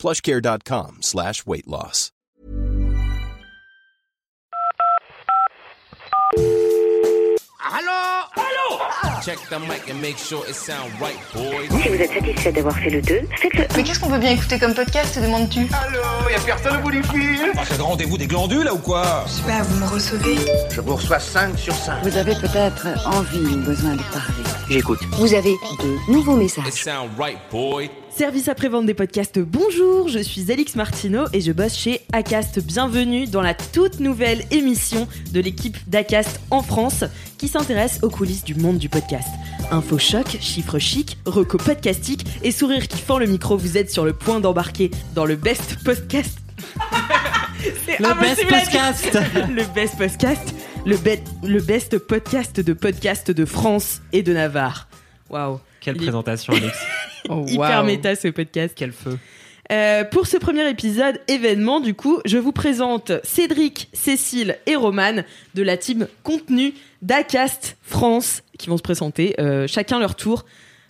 plushcare.com slash weight loss. Allô? Allô? Check the mic and make sure it sound right, boys. Si vous êtes satisfait d'avoir fait le 2, faites-le. Mais qu'est-ce qu'on peut bien écouter comme podcast, te demandes-tu? Allô? Y'a personne au bout du fil C'est le rendez-vous des glandules là ou quoi? Je sais pas, vous me recevez Je vous reçois 5 sur 5. Vous avez peut-être envie ou besoin de parler. J'écoute. Vous avez de nouveaux It messages. sound right, boy. Service après-vente des podcasts, bonjour, je suis Alix Martineau et je bosse chez Acast. Bienvenue dans la toute nouvelle émission de l'équipe d'Acast en France qui s'intéresse aux coulisses du monde du podcast. Info choc, chiffres chic, reco podcastique et sourire qui fend le micro, vous êtes sur le point d'embarquer dans le best podcast. Le best podcast. le best podcast, le, be- le best podcast de podcast de France et de Navarre. Waouh. Quelle présentation, Alex. Hyper méta ce podcast. Quel feu. Euh, pour ce premier épisode événement, du coup, je vous présente Cédric, Cécile et Romane de la team contenu d'Acast France qui vont se présenter euh, chacun leur tour.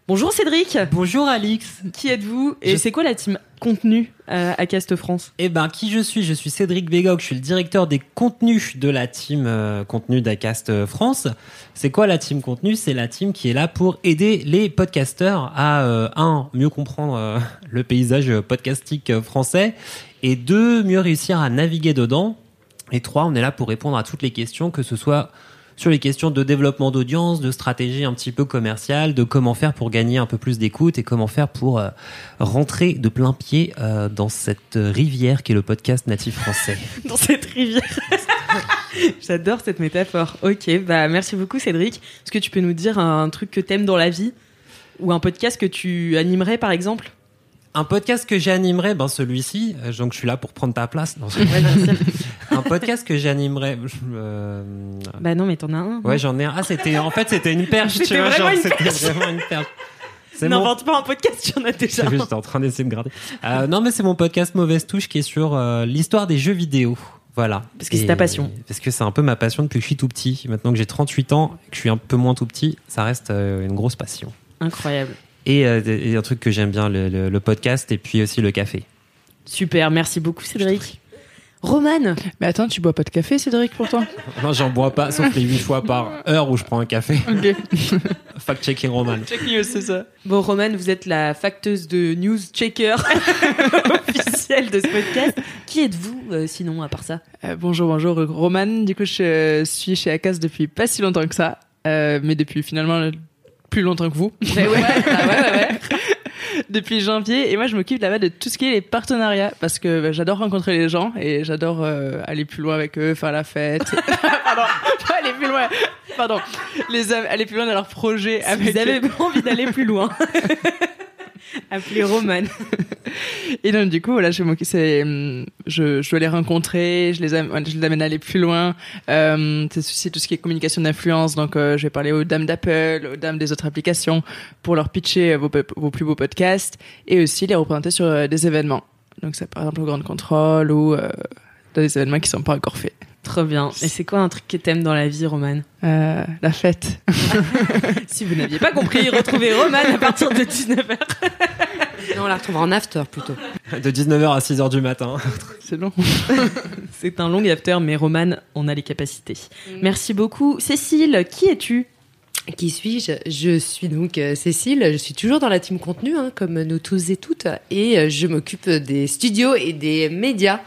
Bonjour Cédric, Bonjour, Alix. qui êtes-vous Et Je- c'est quoi la team contenu euh, Acast France? Eh ben, qui je suis? Je suis Cédric Bégoc, je suis le directeur des contenus de la team euh, contenu d'Acast euh, France. C'est quoi la team contenu? C'est la team qui est là pour aider les podcasteurs à, euh, un, mieux comprendre le paysage podcastique français, et deux, mieux réussir à naviguer dedans. Et trois, on est là pour répondre à toutes les questions, que ce soit sur les questions de développement d'audience, de stratégie un petit peu commerciale, de comment faire pour gagner un peu plus d'écoute et comment faire pour euh, rentrer de plein pied euh, dans cette rivière qui est le podcast natif français. dans cette rivière J'adore cette métaphore. Ok, bah merci beaucoup Cédric. Est-ce que tu peux nous dire un truc que t'aimes dans la vie ou un podcast que tu animerais par exemple? Un podcast que j'animerais, ben celui-ci, euh, donc je suis là pour prendre ta place. Non, un podcast que j'animerais. euh, Bah non, mais t'en as un. ouais, j'en ai un. Ah, c'était en fait c'était une perche. tu C'était vois, vraiment genre, une c'était perche. vraiment une perche. C'est mon N'invente pas un podcast, tu en as déjà. J'étais en train d'essayer de gratter. Euh, non, mais c'est mon podcast Mauvaise Touche qui est sur euh, l'histoire des jeux vidéo. Voilà. Parce que c'est ta passion. Parce que c'est un peu ma passion depuis que je suis tout petit. Maintenant que j'ai 38 ans et que je suis un peu moins tout petit, ça reste une grosse passion. Incroyable. Et, euh, et un truc que j'aime bien, le, le- le podcast et puis aussi le café. Super, merci beaucoup Cédric. Romane, Mais attends, tu bois pas de café, Cédric, pour toi? Non, j'en bois pas, sauf les 8 fois par heure où je prends un café. Ok. Fact-checking Roman. Check news, c'est ça. bon Romane, vous êtes la facteuse de news checker officielle de ce podcast. Qui êtes-vous euh, sinon à part ça? Euh, bonjour, bonjour, Roman. Du coup, je suis chez Acas depuis pas si longtemps que ça, euh, mais depuis finalement plus longtemps que vous. Ouais, ouais, ah ouais, ouais, ouais. depuis janvier. Et moi, je m'occupe là-bas de tout ce qui est les partenariats parce que bah, j'adore rencontrer les gens et j'adore euh, aller plus loin avec eux, faire la fête. Pardon, pas aller plus loin. Pardon, les aller plus loin dans leurs projets. Si avec vous avez envie d'aller plus loin, appelez Romane. Et donc du coup, voilà, je hum, je, je les rencontrer, je les, am- je les amène à aller plus loin. Euh, c'est aussi tout ce qui est communication d'influence. Donc, euh, je vais parler aux dames d'Apple, aux dames des autres applications pour leur pitcher euh, vos, plus beaux podcasts et aussi les représenter sur euh, des événements. Donc, c'est par exemple au Grand Contrôle ou dans des événements qui sont pas encore faits. Trop bien. Et c'est quoi un truc que t'aimes dans la vie, Romane Euh, la fête. Si vous n'aviez pas compris, retrouvez Romane à partir de 19h. Non, on la retrouve en after plutôt. De 19h à 6h du matin. C'est long. C'est un long after, mais Romane, on a les capacités. Merci beaucoup. Cécile, qui es-tu? Qui suis-je? Je suis donc euh, Cécile, je suis toujours dans la team contenu, hein, comme nous tous et toutes, et euh, je m'occupe des studios et des médias.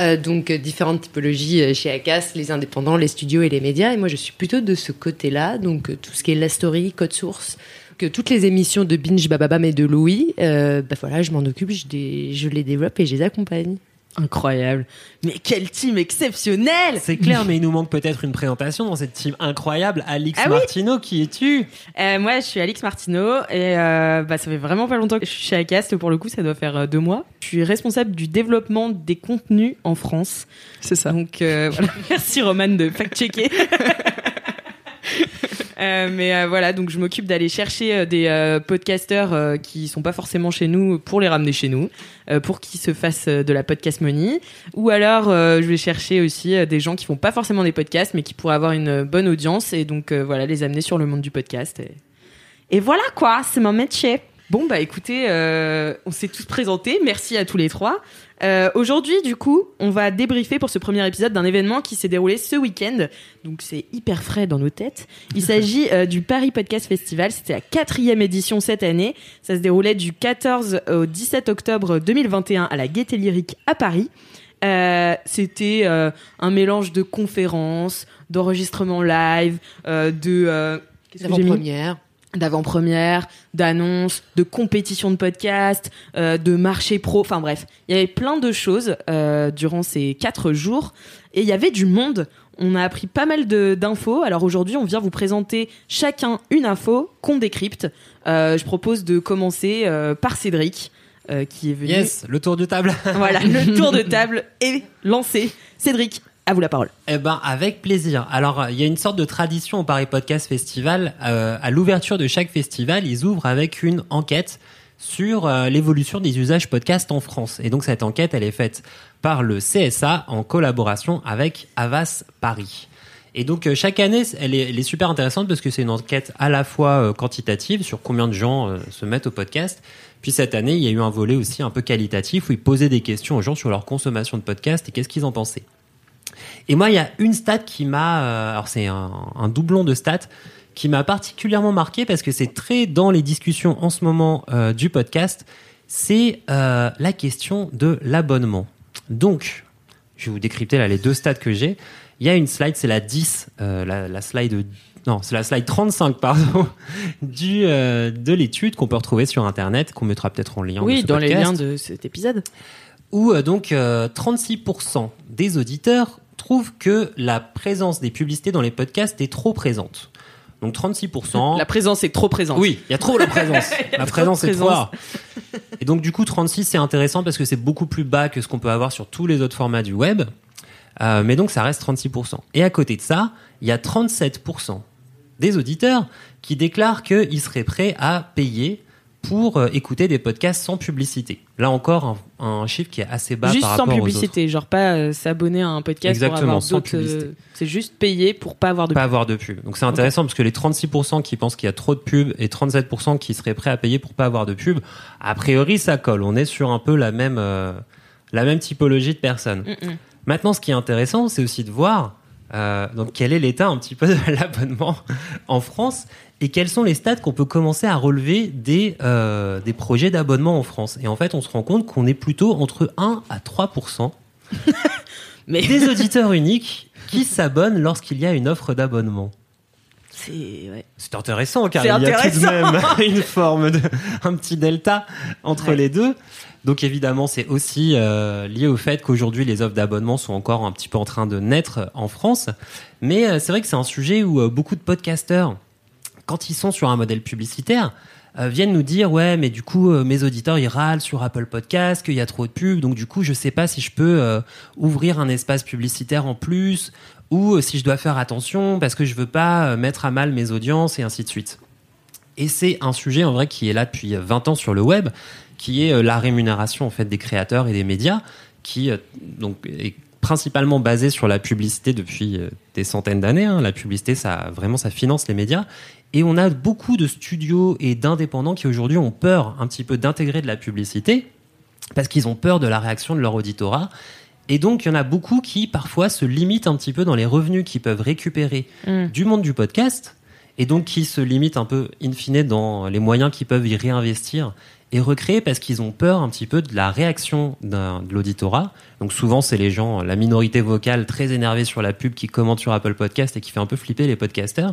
Euh, donc euh, différentes typologies euh, chez Acas, les indépendants, les studios et les médias. Et moi, je suis plutôt de ce côté-là, donc tout ce qui est la story, code source, que toutes les émissions de Binge, Bababam et de Louis, euh, bah voilà, je m'en occupe, je les développe et je les accompagne. Incroyable. Mais quel team exceptionnel C'est clair, mais il nous manque peut-être une présentation dans cette team incroyable. Alix Ah oui Martino, qui es-tu Euh, Moi, je suis Alix Martineau et euh, bah, ça fait vraiment pas longtemps que je suis chez Acast. Pour le coup, ça doit faire euh, deux mois. Je suis responsable du développement des contenus en France. C'est ça. Donc euh, voilà, merci Roman de fact-checker. Euh, mais euh, voilà, donc je m'occupe d'aller chercher euh, des podcasteurs qui sont pas forcément chez nous pour les ramener chez nous, pour qu'ils se fassent de la podcast money. Ou alors, je vais chercher aussi des gens qui font pas forcément des podcasts, mais qui pourraient avoir une bonne audience et donc voilà, les amener sur le monde du podcast. Et, et voilà quoi, c'est mon métier. Bon bah écoutez, euh, on s'est tous présentés. Merci à tous les trois. Euh, Aujourd'hui, du coup, on va débriefer pour ce premier épisode d'un événement qui s'est déroulé ce week-end. Donc c'est hyper frais dans nos têtes. Il s'agit euh, du Paris Podcast Festival. C'était la quatrième édition cette année. Ça se déroulait du 14 au 17 octobre 2021 à la Gaîté Lyrique à Paris. Euh, C'était un mélange de conférences, d'enregistrements live, de Avant-première. D'avant-première, d'annonces, de compétitions de podcast, euh, de marché pro. Enfin bref, il y avait plein de choses euh, durant ces quatre jours et il y avait du monde. On a appris pas mal de- d'infos. Alors aujourd'hui, on vient vous présenter chacun une info qu'on décrypte. Euh, je propose de commencer par Cédric, qui est venu. Yes, le tour de table. Voilà, le tour de table est lancé. Cédric, à vous la parole. Eh ben, avec plaisir. Alors, il y a une sorte de tradition au Paris Podcast Festival. Euh, à l'ouverture de chaque festival, ils ouvrent avec une enquête sur euh, l'évolution des usages podcast en France. Et donc, cette enquête, elle est faite par le CSA en collaboration avec Avas Paris. Et donc, euh, chaque année, elle est, super intéressante parce que c'est une enquête à la fois euh, quantitative sur combien de gens euh, se mettent au podcast. Puis cette année, il y a eu un volet aussi un peu qualitatif où ils posaient des questions aux gens sur leur consommation de podcast et qu'est-ce qu'ils en pensaient. Et moi, il y a une stat qui m'a, euh, alors c'est un, un doublon de stats qui m'a particulièrement marqué parce que c'est très dans les discussions en ce moment euh, du podcast, c'est euh, la question de l'abonnement. Donc, je vais vous décrypter là les deux stats que j'ai. Il y a une slide, c'est la 10, euh, la, la slide non, c'est la slide 35 pardon du de l'étude qu'on peut retrouver sur internet, qu'on mettra peut-être en lien. Oui, dans les liens de cet épisode. où donc euh, 36% des auditeurs trouvent que la présence des publicités dans les podcasts est trop présente. Donc 36%. La présence est trop présente. Oui, il y a trop la présence. La présence est trop rare. Et donc du coup 36 c'est intéressant parce que c'est beaucoup plus bas que ce qu'on peut avoir sur tous les autres formats du web. Euh, mais donc ça reste 36%. Et à côté de ça, il y a 37% des auditeurs qui déclarent qu'ils seraient prêts à payer pour euh, écouter des podcasts sans publicité. Là encore, un, un chiffre qui est assez bas juste par sans rapport aux autres. publicité, genre pas euh, s'abonner à un podcast pour Exactement, avoir sans d'autres. publicité. euh, c'est juste payer pour pas avoir de. pas avoir de pub. Donc c'est intéressant parce que les 36% qui pensent qu'il y a trop de pub et 37% qui seraient prêts à payer pour pas avoir de pub, a priori ça colle. On est sur un peu la même euh, la même typologie de personnes. Mm, mm. Maintenant, ce qui est intéressant, c'est aussi de voir donc quel est l'état un petit peu de l'abonnement en France et quels sont les stats qu'on peut commencer à relever des euh, des projets d'abonnement en France? Et en fait, on se rend compte qu'on est plutôt entre 1 à 3% Mais des auditeurs uniques qui s'abonnent lorsqu'il y a une offre d'abonnement. c'est ouais. Intéressant car il y a tout de même une forme de un petit delta entre Ouais. les deux. Donc évidemment, c'est aussi euh, lié au fait qu'aujourd'hui les offres d'abonnement sont encore un petit peu en train de naître en France. Mais euh, c'est vrai que c'est un sujet où beaucoup de podcasteurs, quand ils sont sur un modèle publicitaire, euh, viennent nous dire ouais mais du coup euh, mes auditeurs ils râlent sur Apple Podcast qu'il y a trop de pubs donc du coup je sais pas si je peux euh, ouvrir un espace publicitaire en plus ou si je dois faire attention parce que je veux pas mettre à mal mes audiences et ainsi de suite. Et c'est un sujet en vrai qui est là depuis 20 ans sur le web, qui est la rémunération en fait des créateurs et des médias, qui donc est principalement basé sur la publicité depuis des centaines d'années. hein. La publicité, ça vraiment ça finance les médias. Et on a beaucoup de studios et d'indépendants qui aujourd'hui ont peur un petit peu d'intégrer de la publicité parce qu'ils ont peur de la réaction de leur auditorat. Et donc, il y en a beaucoup qui, parfois, se limitent un petit peu dans les revenus qu'ils peuvent récupérer Mm. du monde du podcast, et donc qui se limitent un peu, in fine, dans les moyens qu'ils peuvent y réinvestir et recréer parce qu'ils ont peur un petit peu de la réaction de l'auditorat. Donc souvent, c'est les gens, la minorité vocale très énervée sur la pub qui commente sur Apple Podcast et qui fait un peu flipper les podcasters.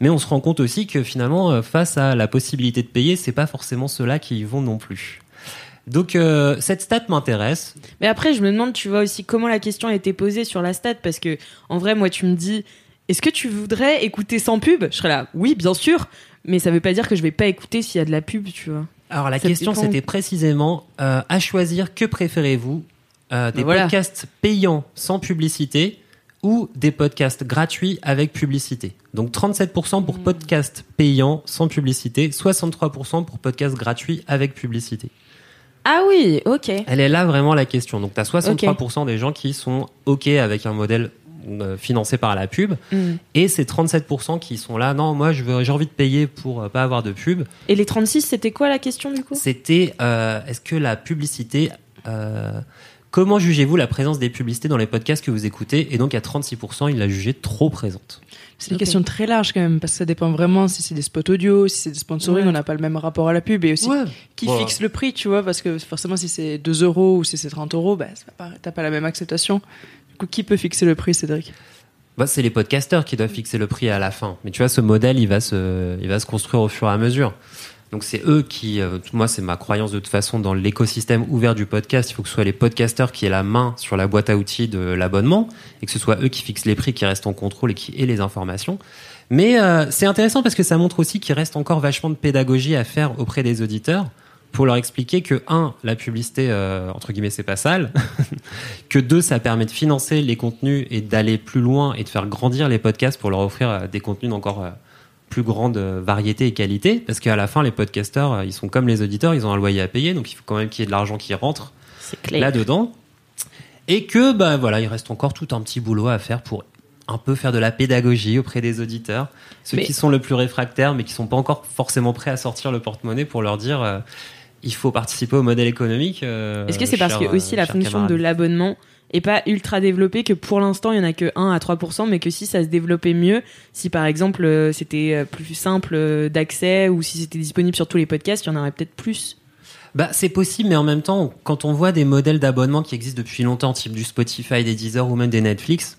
Mais on se rend compte aussi que finalement, euh, face à la possibilité de payer, c'est pas forcément ceux-là qui y vont non plus. Donc euh, cette stat m'intéresse. Mais après, je me demande, tu vois aussi comment la question a été posée sur la stat, parce que en vrai, moi, tu me dis, est-ce que tu voudrais écouter sans pub? Je serais là, oui, bien sûr, mais ça veut pas dire que je vais pas écouter s'il y a de la pub, tu vois. Alors la Ça question dépend. c'était précisément euh, à choisir que préférez-vous euh, des voilà. podcasts payants sans publicité ou des podcasts gratuits avec publicité. Donc 37% Hmm. pour podcasts payants sans publicité, 63% pour podcasts gratuits avec publicité. Ah oui, ok. Elle est là vraiment la question. Donc tu as 63% des gens qui sont OK avec un modèle euh, financé par la pub Mm. et c'est 37% qui sont là non moi j'ai envie de payer pour euh, pas avoir de pub. Et les 36, c'était quoi la question du coup? C'était euh, est-ce que la publicité. Comment jugez-vous la présence des publicités dans les podcasts que vous écoutez Et donc à 36%, il l'a jugé trop présente. C'est une question très large quand même, parce que ça dépend vraiment si c'est des spots audio, si c'est des sponsoring, Ouais. on n'a pas le même rapport à la pub, et aussi qui Ouais. fixe le prix, tu vois, parce que forcément si c'est 2 euros ou si c'est 30 euros, bah, t'as pas la même acceptation. Du coup, qui peut fixer le prix, Cédric? Bah, c'est les podcasteurs qui doivent fixer le prix à la fin. Mais tu vois, ce modèle, il va se, il va se construire au fur et à mesure. Donc c'est eux qui, euh, moi c'est ma croyance de toute façon dans l'écosystème ouvert du podcast. Il faut que ce soit les podcasteurs qui aient la main sur la boîte à outils de l'abonnement et que ce soit eux qui fixent les prix, qui restent en contrôle et qui aient les informations. Mais euh, c'est intéressant parce que ça montre aussi qu'il reste encore vachement de pédagogie à faire auprès des auditeurs pour leur expliquer que un, la publicité euh, entre guillemets c'est pas sale, que deux, ça permet de financer les contenus et d'aller plus loin et de faire grandir les podcasts pour leur offrir euh, des contenus d'encore euh, plus grande euh, variété et qualité parce qu'à la fin les podcasteurs euh, ils sont comme les auditeurs ils ont un loyer à payer donc il faut quand même qu'il y ait de l'argent qui rentre C'est clair. là dedans et que bah voilà il reste encore tout un petit boulot à faire pour un peu faire de la pédagogie auprès des auditeurs ceux Mais- qui sont le plus réfractaires mais qui sont pas encore forcément prêts à sortir le porte-monnaie pour leur dire euh, il faut participer au modèle économique euh, Est-ce que c'est parce que aussi la fonction de l'abonnement est pas ultra développée que pour l'instant il y en a que 1 à 3% mais que si ça se développait mieux si par exemple euh, c'était euh, plus simple euh, d'accès ou si c'était disponible sur tous les podcasts il y en aurait peut-être plus. Bah, c'est possible, mais en même temps, quand on voit des modèles d'abonnement qui existent depuis longtemps, type du Spotify, des Deezer ou même des Netflix,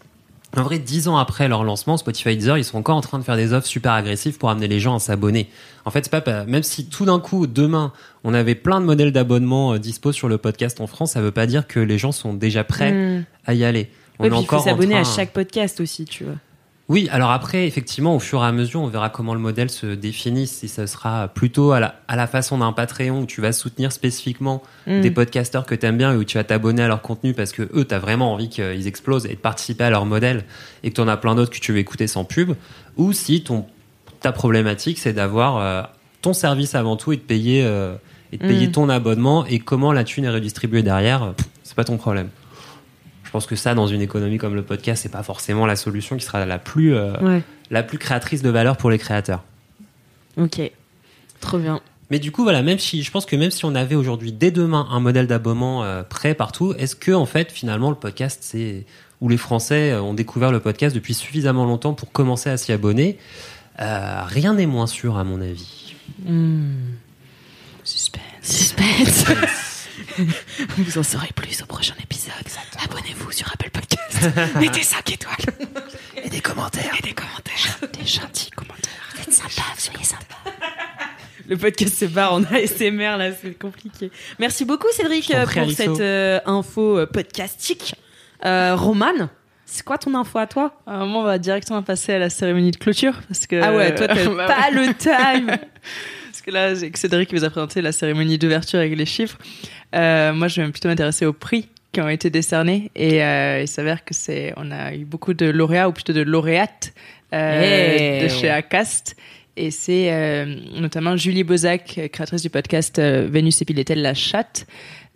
en vrai, dix ans après leur lancement, Spotify et Deezer, ils sont encore en train de faire des offres super agressives pour amener les gens à s'abonner. En fait, c'est pas, même si tout d'un coup, demain, on avait plein de modèles d'abonnement euh, dispo sur le podcast en France, ça veut pas dire que les gens sont déjà prêts Hmm. à y aller. On Ouais, est puis il faut encore en s'abonner à chaque podcast aussi tu vois oui, alors après, effectivement, au fur et à mesure, on verra comment le modèle se définit. Si ça sera plutôt à la, à la façon d'un Patreon où tu vas soutenir spécifiquement Hmm. des podcasteurs que t'aimes bien et où tu vas t'abonner à leur contenu parce que eux, t'as vraiment envie qu'ils explosent et de participer à leur modèle et que t'en as plein d'autres que tu veux écouter sans pub. Ou si ton, ta problématique, c'est d'avoir euh, ton service avant tout et de payer, euh, et de payer Mm. ton abonnement et comment la thune est redistribuée derrière, c'est pas ton problème. Je pense que ça, dans une économie comme le podcast, c'est pas forcément la solution qui sera la plus, euh, ouais la plus créatrice de valeur pour les créateurs. ok trop bien Mais du coup, voilà, même si je pense que même si on avait aujourd'hui dès demain un modèle d'abonnement euh, prêt partout, est-ce que en fait finalement le podcast c'est où les Français euh, ont découvert le podcast depuis suffisamment longtemps pour commencer à s'y abonner Euh, Rien n'est moins sûr à mon avis. Suspense. suspense vous en saurez plus au prochain épisode. Abonnez-vous sur Apple Podcast mettez 5 étoiles. Et des commentaires. et des commentaires. Des gentils commentaires. Vous êtes sympa soyez sympa. Le podcast se barre en ASMR là c'est compliqué. Merci beaucoup Cédric euh, prie, pour cette euh, info euh, podcastique. Euh, Romane c'est quoi ton info à toi? À un moment, on va directement passer à la cérémonie de clôture, parce que... ah ouais toi t'as Bah pas le time que là, c'est Cédric qui vous a présenté la cérémonie d'ouverture avec les chiffres. Euh, moi, je vais plutôt m'intéresser aux prix qui ont été décernés. Et euh, il s'avère que c'est, on a eu beaucoup de lauréats, ou plutôt de lauréates, euh, Hey. de chez Acast. Et c'est euh, notamment Julie Bozac, créatrice du podcast euh, Vénus Epilétel la chatte,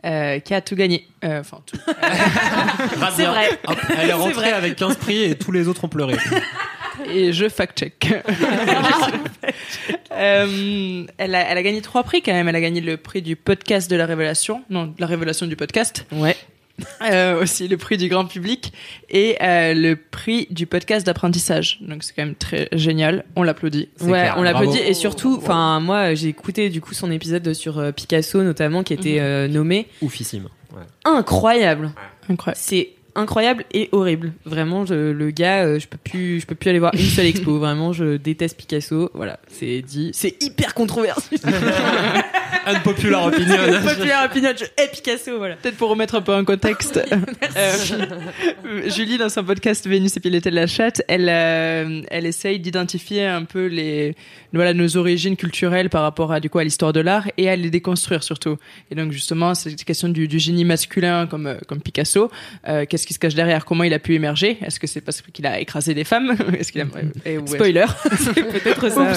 euh, qui a tout gagné. Euh, Enfin, tout. c'est vrai Hop, elle est C'est rentrée vrai. avec 15 prix et tous les autres ont pleuré. et je fact-check. Euh, elle, a, elle a gagné trois prix quand même. Elle a gagné le prix du podcast de la révélation, non, de la révélation du podcast. ouais Euh, aussi le prix du grand public et euh, le prix du podcast d'apprentissage. Donc c'est quand même très génial. On l'applaudit. Ouais, clair. on l'applaudit et surtout, enfin moi j'ai écouté du coup son épisode sur euh, Picasso notamment qui était euh, nommé Oufissime. Ouais. incroyable. Incroyable. C'est incroyable et horrible. Vraiment, je- le gars, euh, je peux plus, je peux plus aller voir une seule expo. Vraiment, je déteste Picasso. Voilà, c'est dit. C'est hyper controversé. Unpopular opinion. Populaire opinion, je hais Picasso, voilà. Peut-être pour remettre un peu en contexte, euh, Julie, dans son podcast Vénus et puis l'été de la chatte, elle, euh, elle essaye d'identifier un peu les, voilà, nos origines culturelles par rapport à, du coup, à l'histoire de l'art et à les déconstruire surtout. Et donc, justement, c'est cette question du, du génie masculin comme, euh, comme Picasso. Euh, Qu'est-ce qui se cache derrière? Comment il a pu émerger? Est-ce que c'est parce qu'il a écrasé des femmes? Est-ce qu'il a, et- ouais. Spoiler, c'est peut-être ça.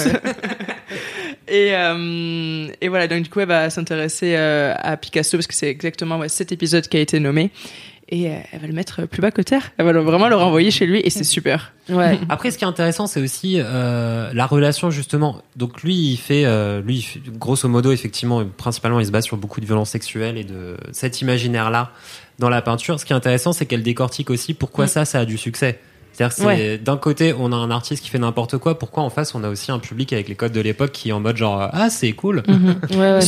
Et, euh, et voilà, donc du coup, elle va s'intéresser euh, à Picasso parce que c'est exactement ouais, cet épisode qui a été nommé. Et euh, elle va le mettre plus bas que terre. Elle va le- vraiment le renvoyer chez lui et c'est super. Ouais. Après, ce qui est intéressant, c'est aussi euh, la relation justement. Donc lui, il fait, euh, lui, il fait- grosso modo, effectivement, principalement, il se base sur beaucoup de violences sexuelles et de cet imaginaire-là dans la peinture. Ce qui est intéressant, c'est qu'elle décortique aussi pourquoi ça, ça a du succès. C'est-à-dire, que c'est Ouais. d'un côté, on a un artiste qui fait n'importe quoi. Pourquoi en face, on a aussi un public avec les codes de l'époque qui est en mode genre ah c'est cool. Ouais, ouais.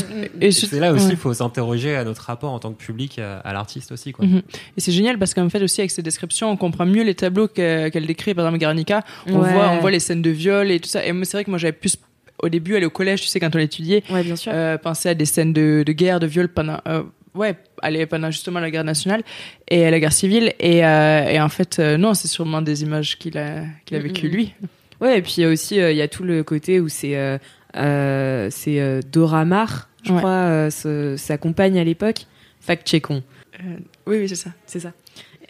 Et Et c'est là aussi, ouais. il faut s'interroger à notre rapport en tant que public à, à l'artiste aussi, quoi. Mhm. Et c'est génial parce qu'en fait aussi avec ces descriptions, on comprend mieux les tableaux que- qu'elle décrit. Par exemple, Guernica, on Ouais. voit, on voit les scènes de viol et tout ça. Et c'est vrai que moi, j'avais plus au début aller au collège, tu sais, quand on l'étudiait, Ouais, euh, penser à des scènes de, de guerre, de viol pendant, euh, ouais, aller pendant justement la guerre nationale et la guerre civile. Et, euh, et en fait, euh, non, c'est sûrement des images qu'il a, qu'il a vécues lui. Ouais, et puis il y a aussi euh, il y a tout le côté où c'est euh, euh, c'est euh, Dora Maar, je Ouais. crois, euh, ce- sa compagne à l'époque. Fact checkons. Oui, oui, c'est ça. C'est ça.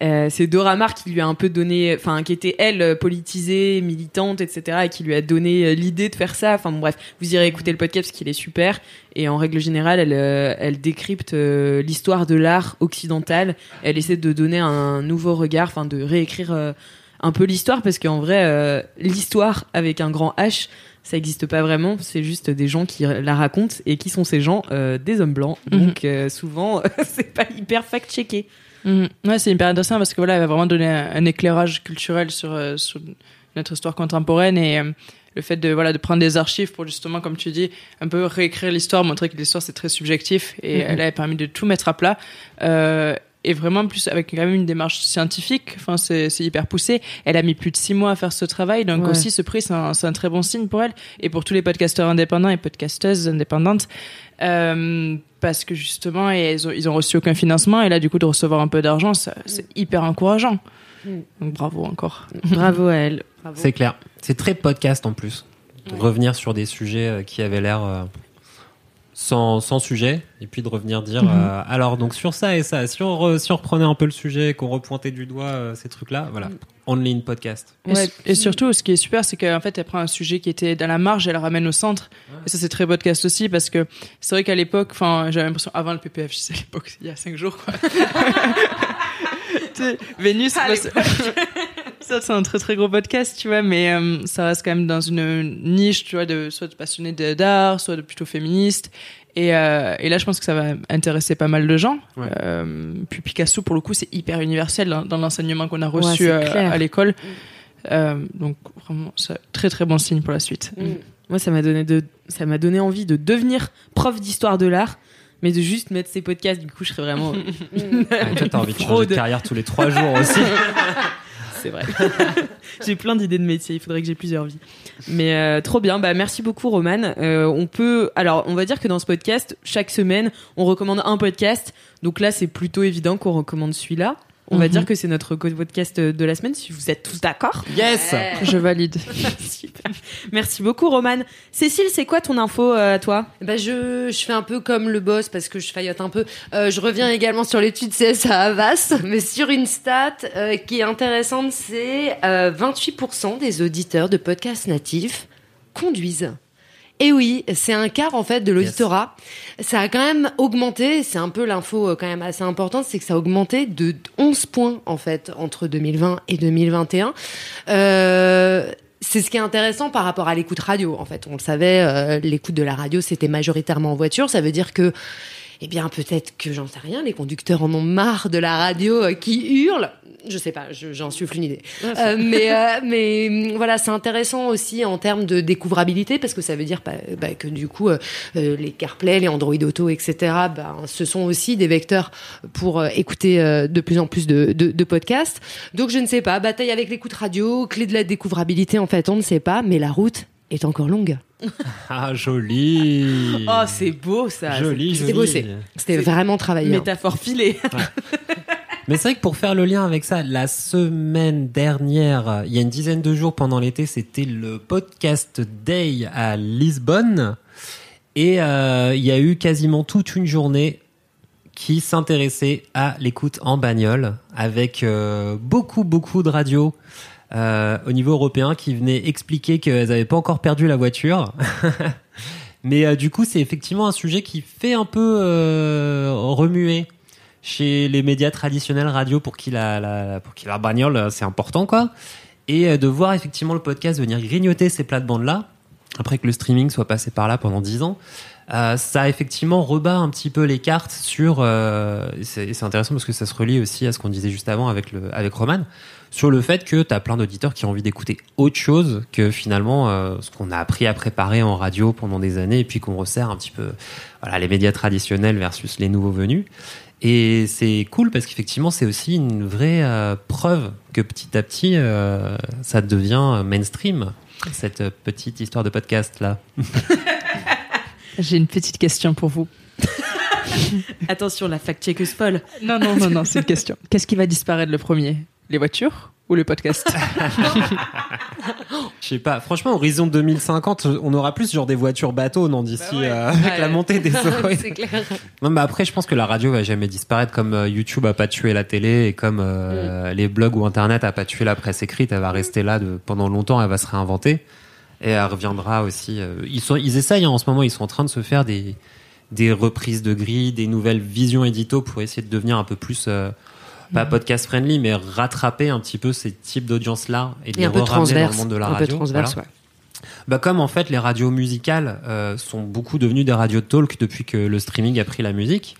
Euh, c'est Dora Maar qui lui a un peu donné, enfin qui était elle politisée, militante, etc. et qui lui a donné euh, l'idée de faire ça. Enfin bon, bref, vous irez écouter le podcast parce qu'il est super. Et en règle générale, elle, euh, elle décrypte euh, l'histoire de l'art occidental. Elle essaie de donner un nouveau regard, enfin de réécrire euh, un peu l'histoire parce qu'en vrai, euh, l'histoire avec un grand H, ça n'existe pas vraiment. C'est juste des gens qui la racontent et qui sont ces gens Euh, Des hommes blancs. Mhm. Donc euh, souvent, c'est pas hyper fact-checké. Mhm. Ouais, c'est hyper intéressant parce que voilà, elle va vraiment donner un, un éclairage culturel sur, euh, sur notre histoire contemporaine et euh, le fait de voilà de prendre des archives pour justement, comme tu dis, un peu réécrire l'histoire, montrer que l'histoire c'est très subjectif et Mhm. elle a permis de tout mettre à plat. Euh, et vraiment plus avec quand même une démarche scientifique. Enfin, c'est hyper poussé. Elle a mis plus de six mois à faire ce travail, donc Ouais. aussi ce prix c'est un, très bon signe pour elle et pour tous les podcasteurs indépendants et podcasteuses indépendantes. Euh, parce que justement, ils ont, ils ont reçu aucun financement et là, du coup, de recevoir un peu d'argent, ça- c'est hyper encourageant. Mm. Donc bravo encore. Bravo à elle. C'est clair. C'est très podcast en plus. Revenir sur des sujets euh, qui avaient l'air euh, sans, sans sujet, et puis de revenir dire Mhm. euh, alors donc sur ça et ça, si on, re- si on reprenait un peu le sujet, qu'on repointait du doigt euh, ces trucs-là, voilà. Only in podcast. Et, su- et surtout, ce qui est super, c'est qu'en fait, elle prend un sujet qui était dans la marge, elle le ramène au centre. Et ça, c'est très podcast aussi, parce que c'est vrai qu'à l'époque, enfin, j'avais l'impression, avant le PPF, je sais, à l'époque, il y a cinq jours, quoi. Tu sais, Vénus, ça, c'est un très très gros podcast, tu vois, mais euh, ça reste quand même dans une niche, tu vois, de soit de passionnés de- d'art, soit de plutôt féministes. Et, euh, et là, je pense que ça va intéresser pas mal de gens. Ouais. Euh, puis Picasso, pour le coup, c'est hyper universel dans, dans l'enseignement qu'on a reçu euh, à l'école. Euh, donc vraiment, c'est très très bon signe pour la suite. Mm. Moi, ça m'a donné de, ça m'a donné envie de devenir prof d'histoire de l'art, mais de juste mettre ces podcasts. Du coup, je serais vraiment. Ouais, toi, t'as envie de changer de carrière tous les trois jours aussi. C'est vrai. j'ai plein d'idées de métier. Il faudrait que j'ai plusieurs vies. Mais euh, trop bien. Bah merci beaucoup, Roman. Euh, on peut. Alors, on va dire que dans ce podcast, chaque semaine, on recommande un podcast. Donc là, c'est plutôt évident qu'on recommande celui-là. On va Mhm. dire que c'est notre podcast de la semaine, si vous êtes tous d'accord. yes Je valide. Super. Merci beaucoup, Roman. Cécile, c'est quoi ton info euh, à toi Bah je, je fais un peu comme le boss parce que je faillote un peu. Euh, je reviens également sur l'étude CSA Havas, mais sur une stat euh, qui est intéressante, c'est euh, 28% des auditeurs de podcasts natifs conduisent. Et oui, c'est un quart en fait de l'auditorat. Ça a quand même augmenté, c'est un peu l'info euh, quand même assez importante, c'est que ça a augmenté de 11 points en fait entre 2020 et 2021. Euh, c'est ce qui est intéressant par rapport à l'écoute radio. En fait, on le savait, euh, l'écoute de la radio, c'était majoritairement en voiture. Ça veut dire que, eh bien, peut-être que j'en sais rien, les conducteurs en ont marre de la radio euh, qui hurle. Je sais pas, je- j'en suffle une idée. Euh, mais, euh, mais voilà, c'est intéressant aussi en termes de découvrabilité parce que ça veut dire bah, bah, que du coup, euh, les CarPlay, les Android Auto, etc., bah, ce sont aussi des vecteurs pour écouter de plus en plus de, de, de podcasts. Donc je ne sais pas, bataille avec l'écoute radio, clé de la découvrabilité en fait, on ne sait pas, mais la route est encore longue. Ah, joli. Oh, c'est beau ça. Joli, C'était joli. beau, c'est- C'était vraiment travaillé. Métaphore filée. Mais c'est vrai que pour faire le lien avec ça, la semaine dernière, il y a une dizaine de jours pendant l'été, c'était le podcast Day à Lisbonne. Et euh, il y a eu quasiment toute une journée qui s'intéressait à l'écoute en bagnole, avec euh, beaucoup, beaucoup de radios euh, au niveau européen qui venaient expliquer qu'elles n'avaient pas encore perdu la voiture. Mais euh, du coup, c'est effectivement un sujet qui fait un peu euh, remuer chez les médias traditionnels radio pour qui la, pour qui la bagnole euh, c'est important quoi et euh, de voir effectivement le podcast venir grignoter ces plates-bandes là après que le streaming soit passé par là pendant 10 ans euh, ça effectivement rebat un petit peu les cartes sur euh, c'est intéressant parce que ça se relie aussi à ce qu'on disait juste avant avec le avec Roman sur le fait que tu as plein d'auditeurs qui ont envie d'écouter autre chose que finalement euh, ce qu'on a appris à préparer en radio pendant des années et puis qu'on resserre un petit peu voilà les médias traditionnels versus les nouveaux venus et c'est cool parce qu'effectivement, c'est aussi une vraie euh, preuve que petit à petit, euh, ça devient mainstream, cette petite histoire de podcast là. J'ai une petite question pour vous. Attention, la fact-checkeuse folle. Non, non, non, non, c'est une question. Qu'est-ce qui va disparaître le premier? Les voitures ou le podcast? Je sais pas, franchement, horizon 2050, on aura plus genre des voitures bateaux, non, d'ici Bah ouais. euh, avec Ouais. la montée des eaux. c'est clair. Non, mais après, je pense que la radio va jamais disparaître comme euh, YouTube a pas tué la télé et comme euh, les blogs ou Internet a pas tué la presse écrite. Elle va rester là de, pendant longtemps, elle va se réinventer et elle reviendra aussi. euh, ils sont, ils essayent hein, en ce moment, ils sont en train de se faire des des reprises de grilles, des nouvelles visions édito pour essayer de devenir un peu plus euh, pas podcast friendly, mais rattraper un petit peu ces types d'audience là et de Et les ramener dans le monde de la un radio. peu transverse, Voilà. ouais. Bah comme en fait les radios musicales euh, sont beaucoup devenues des radios talk depuis que le streaming a pris la musique.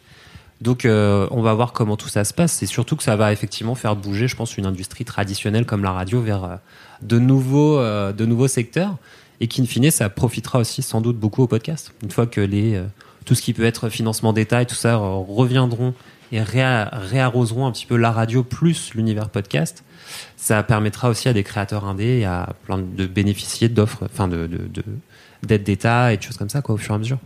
Donc euh, on va voir comment tout ça se passe. C'est surtout que ça va effectivement faire bouger, je pense, une industrie traditionnelle comme la radio vers de nouveaux euh, de nouveaux secteurs et qu'in fine ça profitera aussi sans doute beaucoup au podcast. Une fois que les euh, tout ce qui peut être financement d'État et tout ça euh, reviendront et réa- réarroseront un petit peu la radio plus l'univers podcast, ça permettra aussi à des créateurs indés et à plein de bénéficier d'offres, enfin de, de, de- d'aides d'État et de choses comme ça quoi au fur et à mesure.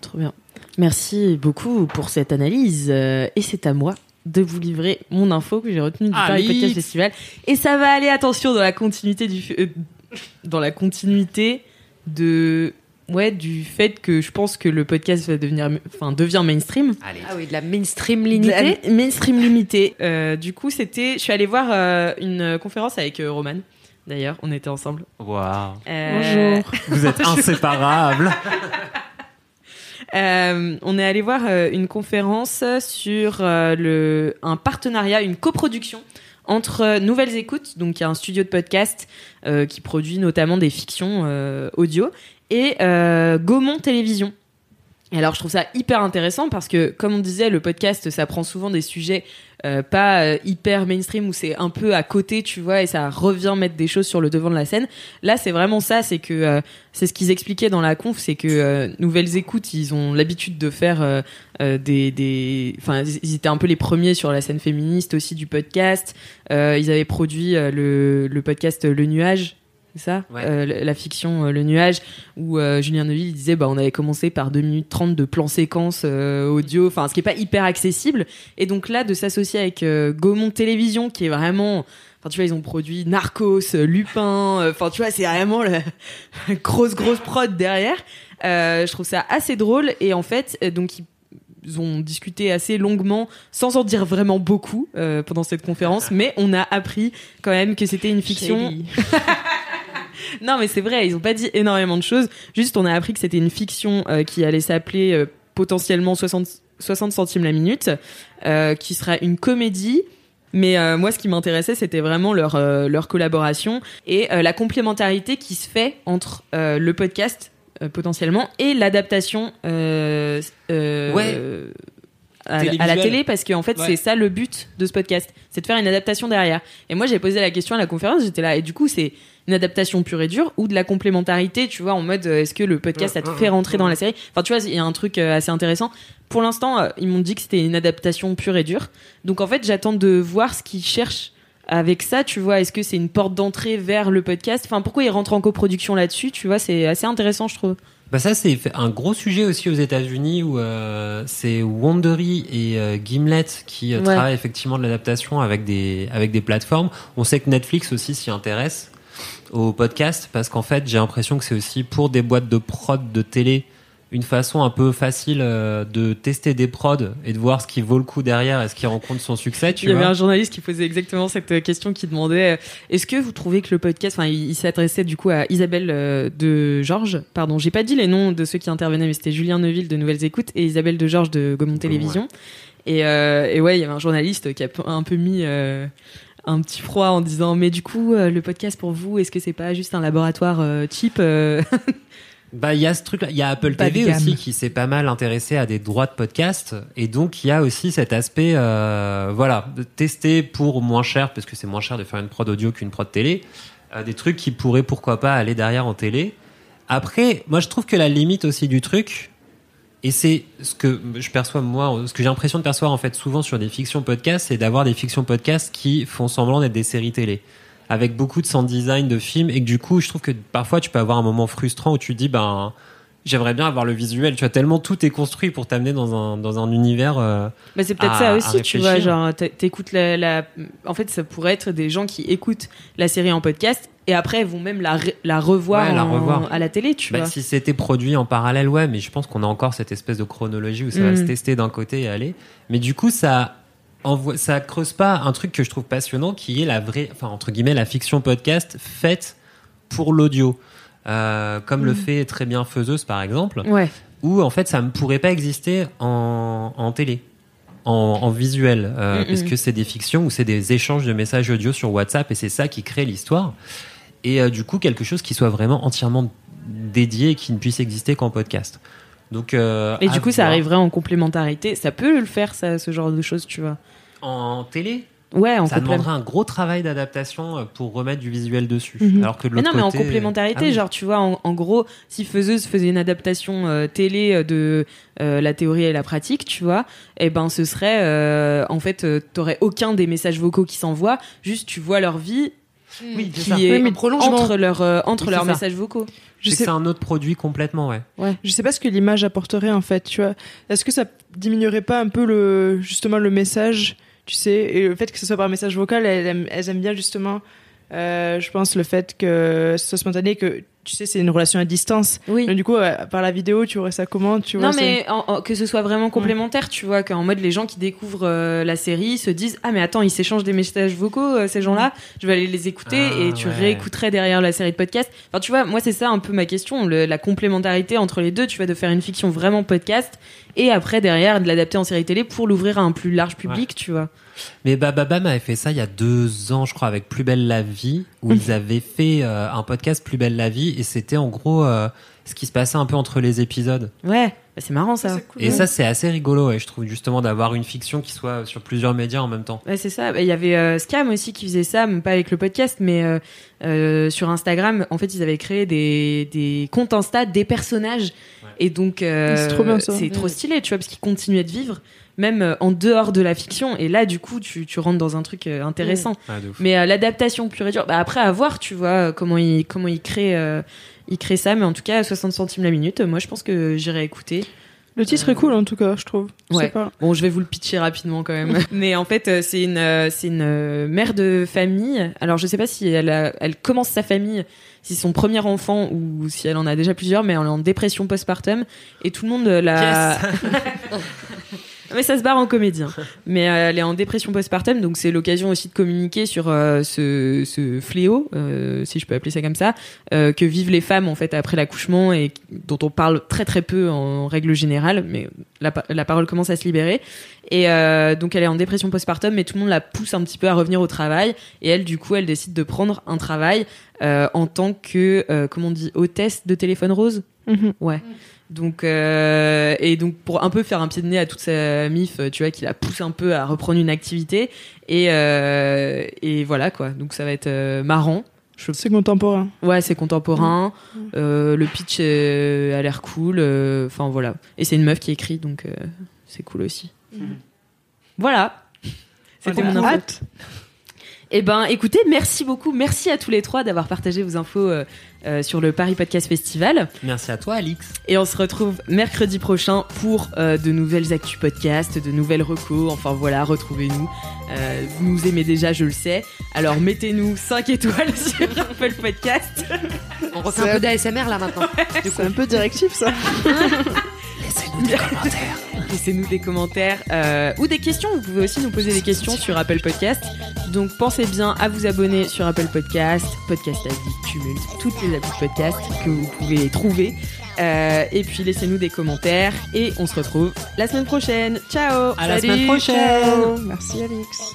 Trop bien. Merci beaucoup pour cette analyse. et c'est à moi de vous livrer mon info que j'ai retenue du Paris Alix. Podcast Festival. Et ça va aller, attention, dans la continuité du, euh, dans la continuité de, ouais, du fait que je pense que le podcast va devenir, enfin, devient mainstream. Allez. Ah oui, de la mainstream De limitée. la mainstream limité. Euh, du coup, c'était, je suis allée voir euh, une conférence avec euh, Roman. D'ailleurs, on était ensemble. Waouh. Bonjour. Vous êtes inséparables. Euh, on est allé voir euh, une conférence sur euh, un partenariat, une coproduction entre Nouvelles Écoutes, donc un studio de podcast qui produit notamment des fictions audio, et Gaumont Télévision. Et alors je trouve ça hyper intéressant parce que, comme on disait, le podcast, ça prend souvent des sujets euh, pas euh, hyper mainstream où c'est un peu à côté, tu vois, et ça revient mettre des choses sur le devant de la scène. Là, c'est vraiment ça, c'est que euh, c'est ce qu'ils expliquaient dans la conf, c'est que euh, Nouvelles Écoutes, ils ont l'habitude de faire des, des, enfin, ils étaient un peu les premiers sur la scène féministe aussi du podcast. Ils avaient produit le, le podcast Le Nuage. C'est ça Ouais. Euh, la- fiction euh, Le Nuage, où euh, Julien Neuville disait bah, on avait commencé par 2 minutes 30 de plan séquence euh, audio, enfin ce qui est pas hyper accessible. Et donc là, de s'associer avec euh, Gaumont Télévision, qui est vraiment. Enfin, tu vois, ils ont produit Narcos, euh, Lupin. euh, Enfin, tu vois, c'est vraiment la grosse, grosse prod derrière. Euh, je trouve ça assez drôle. Et en fait, euh, donc, ils ils ont discuté assez longuement, sans en dire vraiment beaucoup euh, pendant cette conférence, mais on a appris quand même que c'était une fiction. Non, mais c'est vrai, ils ont pas dit énormément de choses. Juste, on a appris que c'était une fiction euh, qui allait s'appeler euh, potentiellement 60, 60 centimes la minute, euh, qui sera une comédie. Mais moi, ce qui m'intéressait, c'était vraiment leur, leur collaboration et la complémentarité qui se fait entre le podcast, potentiellement, et l'adaptation Ouais. À, à la télé, parce qu'en fait, Ouais. c'est ça le but de ce podcast. C'est de faire une adaptation derrière. Et moi, j'ai posé la question à la conférence, j'étais là, et du coup, c'est une adaptation pure et dure ou de la complémentarité, tu vois, en mode euh, est-ce que le podcast ça te fait rentrer dans la série? Enfin, tu vois, il y a un truc euh, assez intéressant. Pour l'instant, euh, ils m'ont dit que c'était une adaptation pure et dure. Donc en fait, j'attends de voir ce qu'ils cherchent avec ça, tu vois Est-ce que c'est une porte d'entrée vers le podcast? Enfin, pourquoi ils rentrent en coproduction là-dessus Tu vois, c'est assez intéressant, je trouve. Bah ça c'est un gros sujet aussi aux États-Unis où euh, c'est Wondery et euh, Gimlet qui euh, Ouais. travaillent effectivement de l'adaptation avec des avec des plateformes. On sait que Netflix aussi s'y intéresse au podcast parce qu'en fait j'ai l'impression que c'est aussi pour des boîtes de prod de télé une façon un peu facile euh, de tester des prods et de voir ce qui vaut le coup derrière et ce qui rencontre son succès. Tu Il y avait un journaliste qui posait exactement cette question qui demandait euh, est-ce que vous trouvez que le podcast enfin il, il s'adressait du coup à Isabelle euh, de Georges? Pardon j'ai pas dit les noms de ceux qui intervenaient mais c'était Julien Neuville de Nouvelles Écoutes et Isabelle de Georges de Gaumont Télévision. Et, euh, et ouais il y avait un journaliste qui a un peu mis euh, un petit froid en disant mais du coup euh, le podcast pour vous est-ce que c'est pas juste un laboratoire euh, cheap euh? Bah, il y a ce truc-là. Il y a Apple TV aussi qui s'est pas mal intéressé à des droits de podcast. Et donc, il y a aussi cet aspect, euh, voilà, de tester pour moins cher, parce que c'est moins cher de faire une prod audio qu'une prod télé, euh, des trucs qui pourraient, pourquoi pas, aller derrière en télé. Après, moi, je trouve que la limite aussi du truc, et c'est ce que je perçois, moi, ce que j'ai l'impression de percevoir, en fait, souvent sur des fictions podcasts, c'est d'avoir des fictions podcasts qui font semblant d'être des séries télé avec beaucoup de sound design de films et que du coup je trouve que parfois tu peux avoir un moment frustrant où tu dis ben j'aimerais bien avoir le visuel tu vois tellement tout est construit pour t'amener dans un dans un univers euh, Bah, c'est peut-être ça aussi, tu vois. Genre, t'écoutes la, la. En fait, ça pourrait être des gens qui écoutent la série en podcast et après vont même la, la revoir, Ouais, la en- revoir. à la télé, tu bah, vois. si c'était produit en parallèle ouais mais je pense qu'on a encore cette espèce de chronologie où ça va Mm. se tester d'un côté et aller mais du coup ça ça creuse pas un truc que je trouve passionnant qui est la vraie enfin entre guillemets la fiction podcast faite pour l'audio Euh, comme le Mm. fait très bien Faiseuse par exemple Ouais. où en fait ça ne pourrait pas exister en, en télé, en, en visuel, euh, Mm, parce mm. que c'est des fictions ou c'est des échanges de messages audio sur WhatsApp et c'est ça qui crée l'histoire. Et euh, du coup, quelque chose qui soit vraiment entièrement dédié et qui ne puisse exister qu'en podcast. Donc, euh, Et du coup, ça arriverait en complémentarité. Ça peut le faire, ça, ce genre de choses, tu vois. En télé. Ouais, en ça demanderait un gros travail d'adaptation euh, pour remettre du visuel dessus. Mhm. Alors que de Mais l'autre non, mais en côté- complémentarité, Ah oui. genre, tu vois, en, en gros, si Faiseuse faisait une adaptation euh, télé euh, de euh, la théorie et la pratique, tu vois, et ben ce serait, euh, en fait, euh, t'aurais aucun des messages vocaux qui s'envoient, juste tu vois leur vie Oui, qui ça. est Oui, mais entre leurs euh, entre Oui, leurs messages vocaux. Je sais, c'est un autre produit complètement, ouais. je sais pas ce que l'image apporterait en fait, tu vois. Est-ce que ça diminuerait pas un peu le justement le message, tu sais, et le fait que ce soit par message vocal, elles, aiment- elles aiment bien justement, euh, je pense le fait que ce soit spontané, que tu sais c'est une relation à distance. Oui. Donc, du coup, euh, par la vidéo, tu aurais ça comment, tu vois Non, mais en- en- que ce soit vraiment complémentaire, tu vois, qu'en mode les gens qui découvrent euh, la série se disent Ah, mais attends, ils s'échangent des messages vocaux, euh, ces gens-là, je vais aller les écouter Ah, et tu ouais. réécouterais derrière la série de podcast. Enfin, tu vois, moi, c'est ça un peu ma question, le- la complémentarité entre les deux, tu vois, de faire une fiction vraiment podcast et après, derrière, de l'adapter en série télé pour l'ouvrir à un plus large public, tu vois. Mais Bababam avait fait ça il y a deux ans, je crois, avec Plus belle la vie, où ils avaient fait euh, un podcast Plus belle la vie, et c'était en gros euh, ce qui se passait un peu entre les épisodes. Ouais, bah, c'est marrant ça. Et ça, c'est assez rigolo, et je trouve justement d'avoir une fiction qui soit sur plusieurs médias en même temps. Ouais, c'est ça. Bah, Il y avait euh, Scam aussi qui faisait ça, même pas avec le podcast, mais euh, euh, sur Instagram, en fait, ils avaient créé des, des comptes Insta des personnages. Et donc, euh, C'est trop bien, ça. C'est trop stylé, tu vois, parce qu'ils continuaient de vivre, même en dehors de la fiction. Et là, du coup, tu, tu rentres dans un truc intéressant. Ouais. Mais euh, l'adaptation pure et dure, bah, après, à voir, tu vois, comment ils comment ils créent, euh, ils créent ça. Mais en tout cas, à 60 centimes la minute, moi, je pense que j'irai écouter. Le titre est cool en tout cas, je trouve. Je sais Ouais. pas. Bon, je vais vous le pitcher rapidement quand même. Mais en fait, euh, c'est une, euh, c'est une euh, mère de famille. Alors, je sais pas si elle, a- elle commence sa famille, si son premier enfant ou si elle en a déjà plusieurs, mais elle est en dépression postpartum et tout le monde la. mais ça se barre en comédien. Mais euh, elle est en dépression postpartum, donc c'est l'occasion aussi de communiquer sur euh, ce, ce fléau, euh, si je peux appeler ça comme ça, euh, que vivent les femmes en fait après l'accouchement et dont on parle très très peu en règle générale, mais la, la parole commence à se libérer. Et euh, donc elle est en dépression postpartum, mais tout le monde la pousse un petit peu à revenir au travail. Et elle, du coup, elle décide de prendre un travail euh, en tant que, euh, comment on dit, hôtesse de téléphone rose? Mhm. Ouais. Donc euh, et donc pour un peu faire un pied de nez à toute sa mif, euh, tu vois, qui la pousse un peu à reprendre une activité et euh, et voilà quoi. Donc ça va être euh, marrant. Je- C'est contemporain. Ouais, c'est contemporain. Euh, le pitch euh, a l'air cool. euh, Enfin voilà. Et c'est une meuf qui écrit, donc euh, c'est cool aussi. Voilà. C'était mon hâte. Eh ben, écoutez, merci beaucoup. Merci à tous les trois d'avoir partagé vos infos euh, euh, sur le Paris Podcast Festival. Merci à toi, Alix. Et on se retrouve mercredi prochain pour euh, de nouvelles actus podcast, de nouvelles recos. Enfin voilà, retrouvez-nous. Euh, vous nous aimez déjà, je le sais. Alors mettez-nous 5 étoiles sur Apple Podcast. On refait un peu d'ASMR là maintenant. C'est un peu directif ça. Laissez-nous des commentaires. Laissez-nous des commentaires euh, ou des questions. Vous pouvez aussi nous poser des questions sur Apple Podcast. Donc pensez bien à vous abonner sur Apple Podcast, Podcast Addict, Tumult, toutes les applis de podcast que vous pouvez trouver. Euh, et puis laissez-nous des commentaires et on se retrouve la semaine prochaine. Ciao À la semaine prochaine. ciao. Merci Alix.